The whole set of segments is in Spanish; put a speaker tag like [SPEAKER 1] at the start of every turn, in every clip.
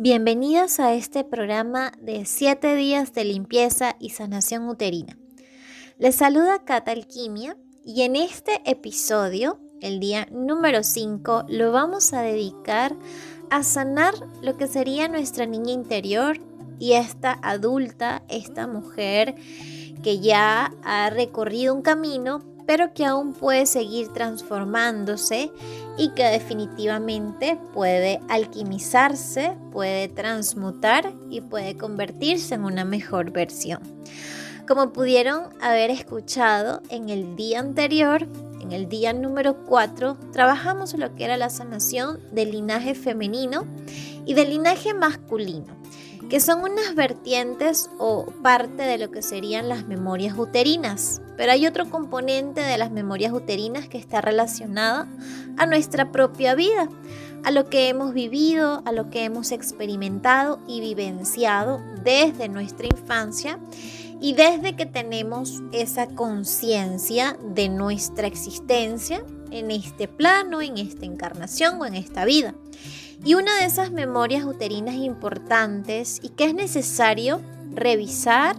[SPEAKER 1] Bienvenidas a este programa de 7 días de limpieza y sanación uterina. Les saluda Cata Alquimia y en este episodio, el día número 5, lo vamos a dedicar a sanar lo que sería nuestra niña interior y esta adulta, esta mujer que ya ha recorrido un camino pero que aún puede seguir transformándose y que definitivamente puede alquimizarse, puede transmutar y puede convertirse en una mejor versión. Como pudieron haber escuchado en el día anterior, en el día número 4, trabajamos lo que era la sanación del linaje femenino y del linaje masculino que son unas vertientes o parte de lo que serían las memorias uterinas. Pero hay otro componente de las memorias uterinas que está relacionada a nuestra propia vida, a lo que hemos vivido, a lo que hemos experimentado y vivenciado desde nuestra infancia y desde que tenemos esa conciencia de nuestra existencia en este plano, en esta encarnación o en esta vida. Y una de esas memorias uterinas importantes y que es necesario revisar,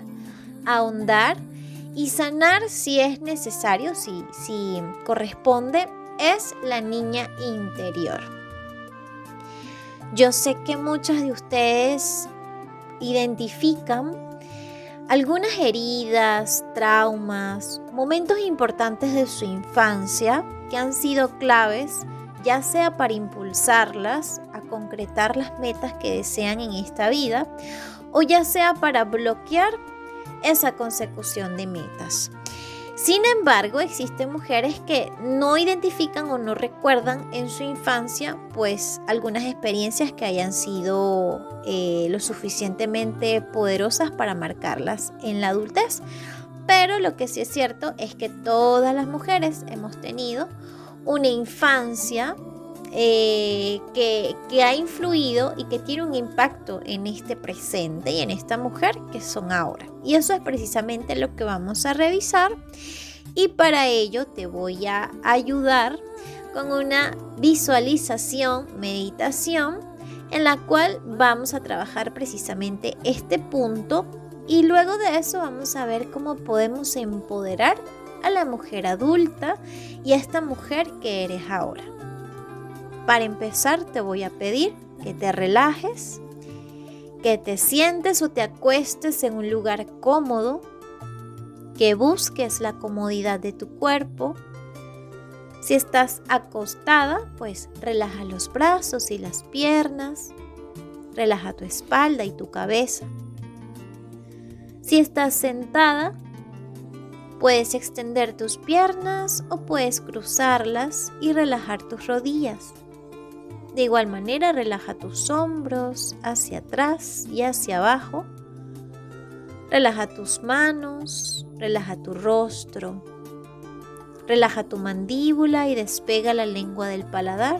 [SPEAKER 1] ahondar y sanar si es necesario, si, si corresponde, es la niña interior. Yo sé que muchas de ustedes identifican algunas heridas, traumas, momentos importantes de su infancia que han sido claves ya sea para impulsarlas concretar las metas que desean en esta vida o ya sea para bloquear esa consecución de metas. Sin embargo, existen mujeres que no identifican o no recuerdan en su infancia pues algunas experiencias que hayan sido eh, lo suficientemente poderosas para marcarlas en la adultez. Pero lo que sí es cierto es que todas las mujeres hemos tenido una infancia eh, que, que, ha influido y que tiene un impacto en este presente y en esta mujer que son ahora. Y eso es precisamente lo que vamos a revisar. Y para ello te voy a ayudar con una visualización, meditación, en la cual vamos a trabajar precisamente este punto. Y luego de eso vamos a ver cómo podemos empoderar a la mujer adulta y a esta mujer que eres ahora. Para empezar te voy a pedir que te relajes, que te sientes o te acuestes en un lugar cómodo, que busques la comodidad de tu cuerpo. Si estás acostada, pues relaja los brazos y las piernas, relaja tu espalda y tu cabeza. Si estás sentada, Puedes extender tus piernas o puedes cruzarlas y relajar tus rodillas. De igual manera, relaja tus hombros hacia atrás y hacia abajo. Relaja tus manos, relaja tu rostro. Relaja tu mandíbula y despega la lengua del paladar.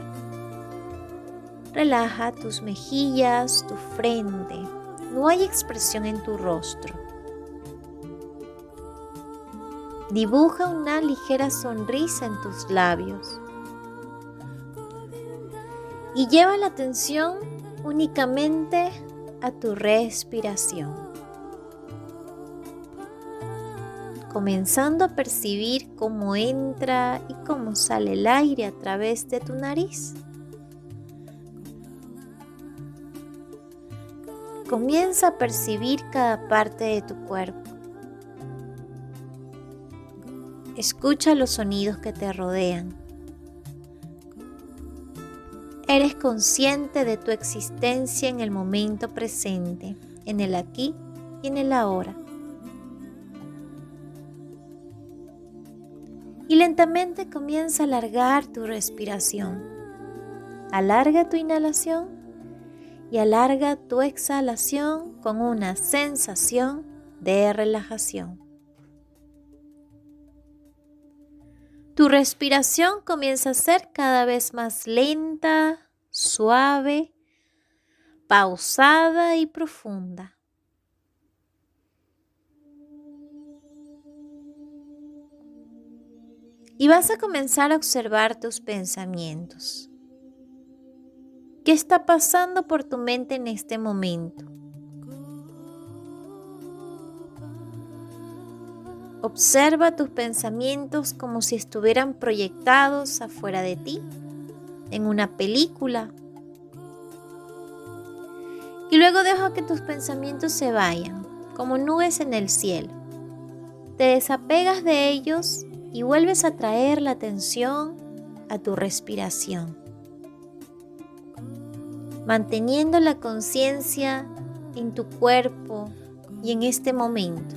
[SPEAKER 1] Relaja tus mejillas, tu frente. No hay expresión en tu rostro. Dibuja una ligera sonrisa en tus labios. Y lleva la atención únicamente a tu respiración. Comenzando a percibir cómo entra y cómo sale el aire a través de tu nariz. Comienza a percibir cada parte de tu cuerpo. Escucha los sonidos que te rodean. Eres consciente de tu existencia en el momento presente, en el aquí y en el ahora. Y lentamente comienza a alargar tu respiración. Alarga tu inhalación y alarga tu exhalación con una sensación de relajación. Tu respiración comienza a ser cada vez más lenta, suave, pausada y profunda. Y vas a comenzar a observar tus pensamientos. ¿Qué está pasando por tu mente en este momento? Observa tus pensamientos como si estuvieran proyectados afuera de ti, en una película. Y luego deja que tus pensamientos se vayan, como nubes en el cielo. Te desapegas de ellos y vuelves a traer la atención a tu respiración manteniendo la conciencia en tu cuerpo y en este momento.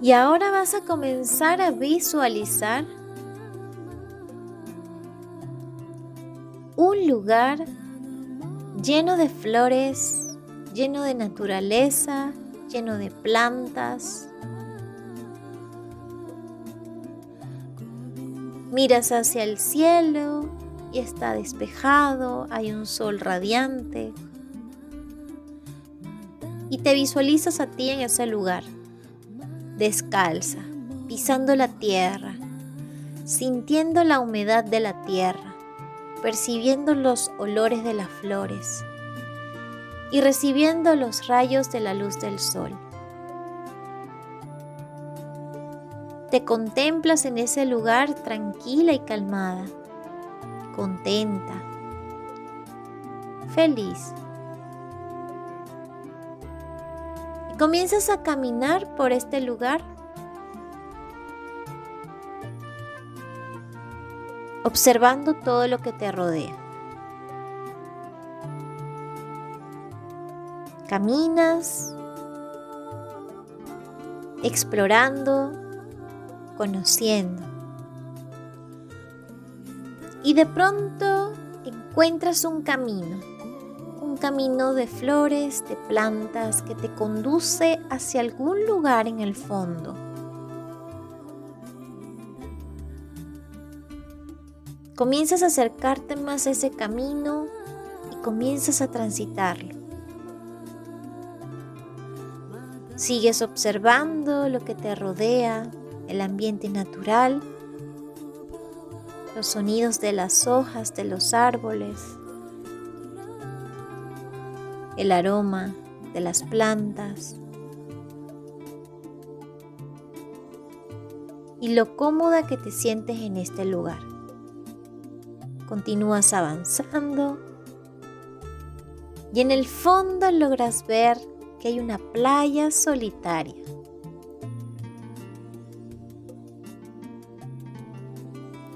[SPEAKER 1] Y ahora vas a comenzar a visualizar un lugar lleno de flores, lleno de naturaleza, lleno de plantas. Miras hacia el cielo y está despejado, hay un sol radiante. Y te visualizas a ti en ese lugar, descalza, pisando la tierra, sintiendo la humedad de la tierra, percibiendo los olores de las flores y recibiendo los rayos de la luz del sol. Te contemplas en ese lugar tranquila y calmada contenta, feliz. Y comienzas a caminar por este lugar. Observando todo lo que te rodea. Caminas explorando, conociendo y de pronto encuentras un camino, un camino de flores, de plantas que te conduce hacia algún lugar en el fondo. Comienzas a acercarte más a ese camino y comienzas a transitarlo. Sigues observando lo que te rodea, el ambiente natural los sonidos de las hojas de los árboles, el aroma de las plantas y lo cómoda que te sientes en este lugar. Continúas avanzando y en el fondo logras ver que hay una playa solitaria.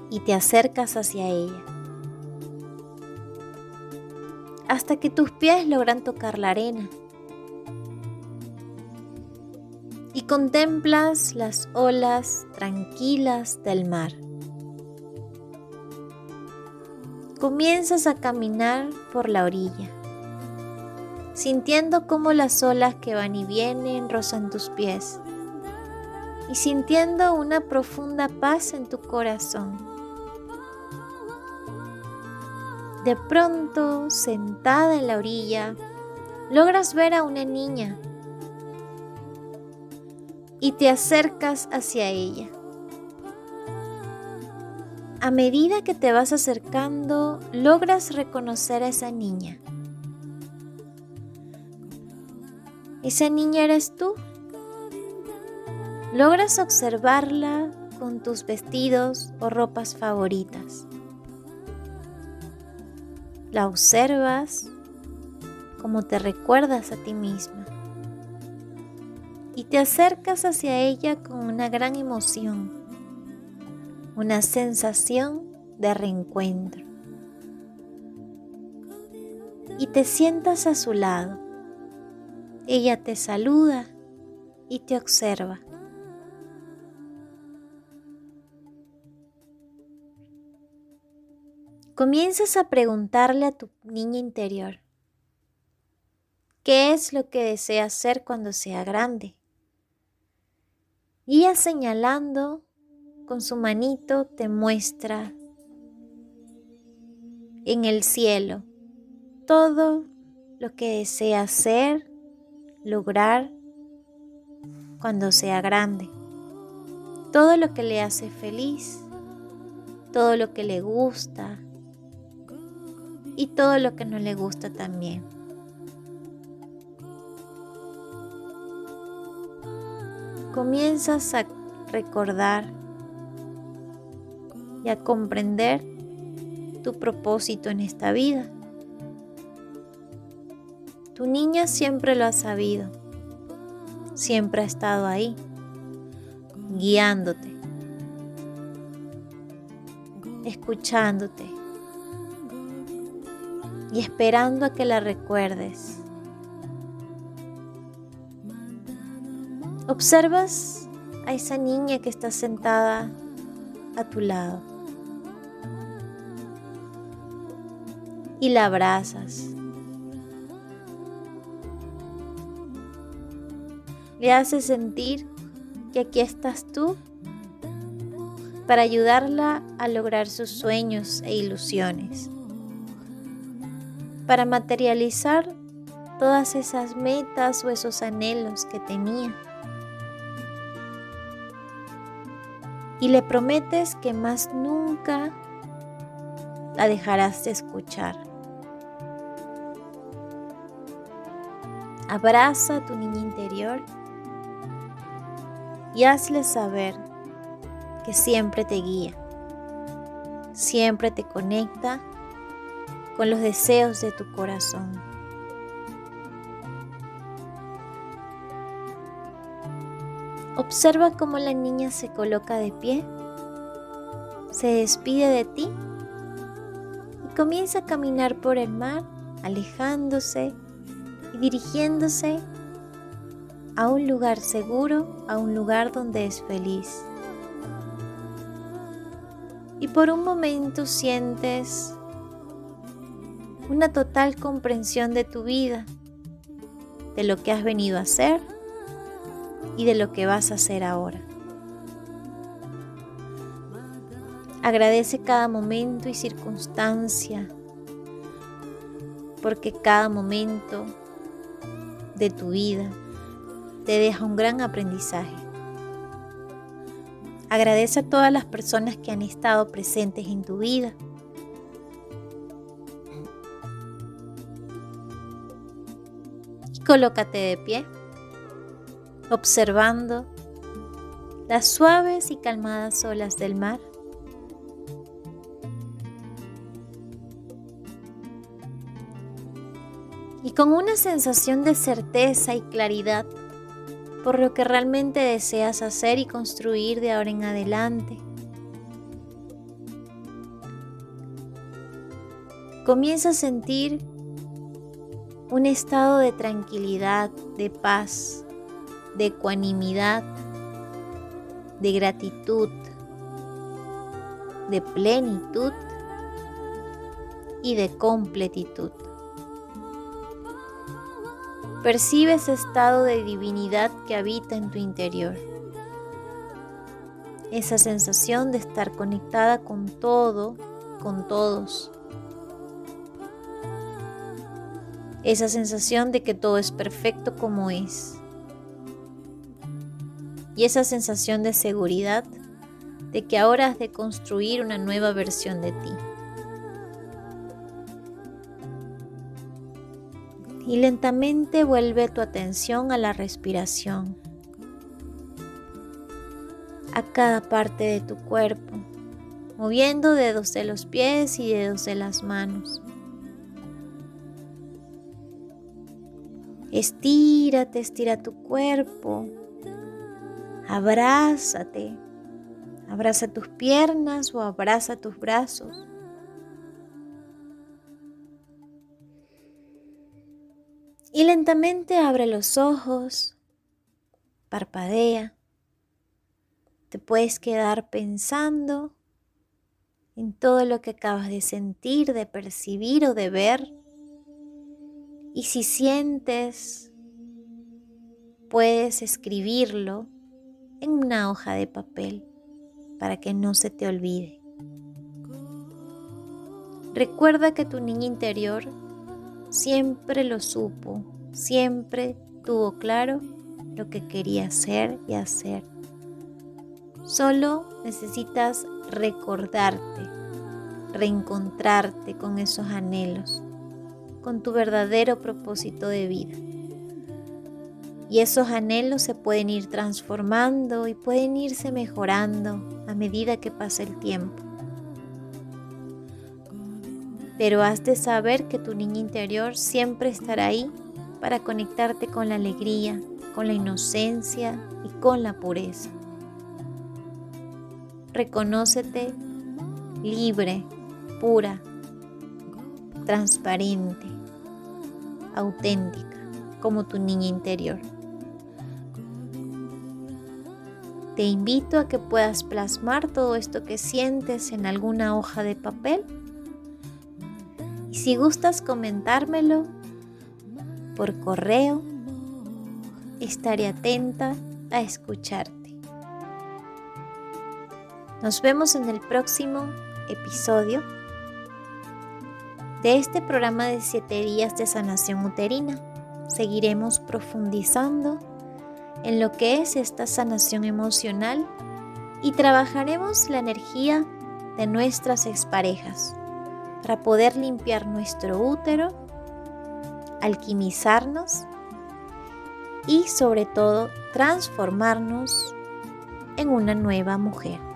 [SPEAKER 1] y te acercas hacia ella. Hasta que tus pies logran tocar la arena. Y contemplas las olas tranquilas del mar. Comienzas a caminar por la orilla, sintiendo cómo las olas que van y vienen rozan tus pies y sintiendo una profunda paz en tu corazón. De pronto, sentada en la orilla, logras ver a una niña y te acercas hacia ella. A medida que te vas acercando, logras reconocer a esa niña. ¿Esa niña eres tú? Logras observarla con tus vestidos o ropas favoritas. La observas como te recuerdas a ti misma y te acercas hacia ella con una gran emoción, una sensación de reencuentro. Y te sientas a su lado. Ella te saluda y te observa. comienzas a preguntarle a tu niña interior, ¿qué es lo que desea ser cuando sea grande? Y señalando con su manito te muestra en el cielo todo lo que desea ser, lograr cuando sea grande, todo lo que le hace feliz, todo lo que le gusta, y todo lo que no le gusta también. Comienzas a recordar y a comprender tu propósito en esta vida. Tu niña siempre lo ha sabido, siempre ha estado ahí, guiándote, escuchándote y esperando a que la recuerdes. Observas a esa niña que está sentada a tu lado y la abrazas. Le haces sentir que aquí estás tú para ayudarla a lograr sus sueños e ilusiones, para materializar todas esas metas o esos anhelos que tenía. Y le prometes que más nunca la dejarás de escuchar. Abraza a tu niña interior y hazle saber que siempre te guía, siempre te conecta con los deseos de tu corazón. Observa cómo la niña se coloca de pie, se despide de ti y comienza a caminar por el mar, alejándose y dirigiéndose a un lugar seguro, a un lugar donde es feliz. Y por un momento sientes una total comprensión de tu vida, de lo que has venido a hacer y de lo que vas a hacer ahora. Agradece cada momento y circunstancia, porque cada momento de tu vida te deja un gran aprendizaje. Agradece a todas las personas que han estado presentes en tu vida. Y colócate de pie, observando las suaves y calmadas olas del mar. Y con una sensación de certeza y claridad por lo que realmente deseas hacer y construir de ahora en adelante. Comienza a sentir un estado de tranquilidad, de paz, de ecuanimidad, de gratitud, de plenitud y de completitud. Percibe ese estado de divinidad que habita en tu interior. Esa sensación de estar conectada con todo, con todos. Esa sensación de que todo es perfecto como es. Y esa sensación de seguridad de que ahora has de construir una nueva versión de ti. y lentamente vuelve tu atención a la respiración, a cada parte de tu cuerpo, moviendo dedos de los pies y dedos de las manos. Estírate, estira tu cuerpo, abrázate, abraza tus piernas o abraza tus brazos. Y lentamente abre los ojos, parpadea. Te puedes quedar pensando en todo lo que acabas de sentir, de percibir o de ver. Y si sientes, puedes escribirlo en una hoja de papel para que no se te olvide. Recuerda que tu niña interior siempre lo supo, siempre tuvo claro lo que quería hacer y hacer. Solo necesitas recordarte reencontrarte con esos anhelos, con tu verdadero propósito de vida. Y esos anhelos se pueden ir transformando y pueden irse mejorando a medida que pasa el tiempo. Pero has de saber que tu niña interior siempre estará ahí para conectarte con la alegría, con la inocencia y con la pureza. Reconócete libre, pura, transparente, auténtica, como tu niña interior. Te invito a que puedas plasmar todo esto que sientes en alguna hoja de papel. Y si gustas comentármelo por correo, estaré atenta a escucharte. Nos vemos en el próximo episodio de este programa de 7 días de sanación uterina. Seguiremos profundizando en lo que es esta sanación emocional y trabajaremos la energía de nuestras exparejas para poder limpiar nuestro útero, alquimizarnos y sobre todo transformarnos en una nueva mujer.